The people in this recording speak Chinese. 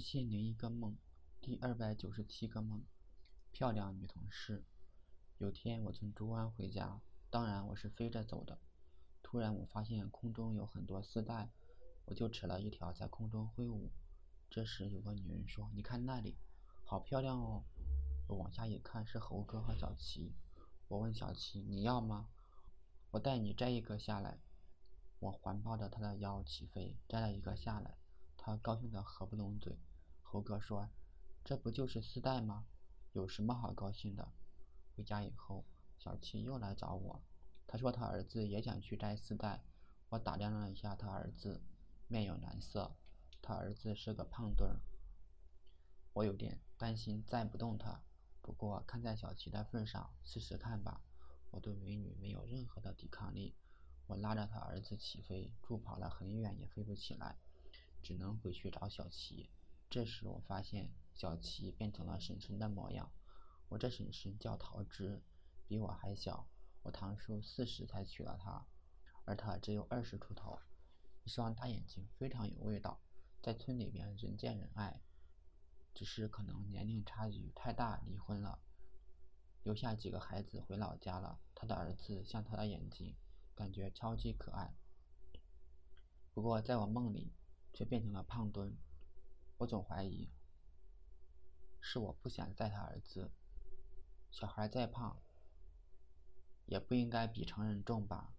一千零一个梦，第二百九十七个梦。漂亮女同事。有天我从竹湾回家，当然我是飞着走的。突然我发现空中有很多丝带，我就扯了一条在空中挥舞。这时有个女人说：“你看那里，好漂亮哦！”我往下一看，是猴哥和小琪。我问小琪：“你要吗？我带你摘一个下来。”我环抱着他的腰起飞，摘了一个下来。他高兴得合不拢嘴。猴哥说：“这不就是丝带吗？有什么好高兴的？”回家以后，小七又来找我。他说他儿子也想去摘丝带。我打量了一下他儿子，面有难色。他儿子是个胖墩儿。我有点担心载不动他，不过看在小七的份上，试试看吧。我对美女没有任何的抵抗力。我拉着他儿子起飞，助跑了很远也飞不起来。只能回去找小琪。这时我发现小琪变成了婶婶的模样。我这婶婶叫桃枝，比我还小。我堂叔四十才娶了她，而她只有二十出头，一双大眼睛非常有味道，在村里边人见人爱。只是可能年龄差距太大，离婚了，留下几个孩子回老家了。他的儿子像他的眼睛，感觉超级可爱。不过在我梦里。却变成了胖墩，我总怀疑是我不想带他儿子。小孩再胖，也不应该比成人重吧。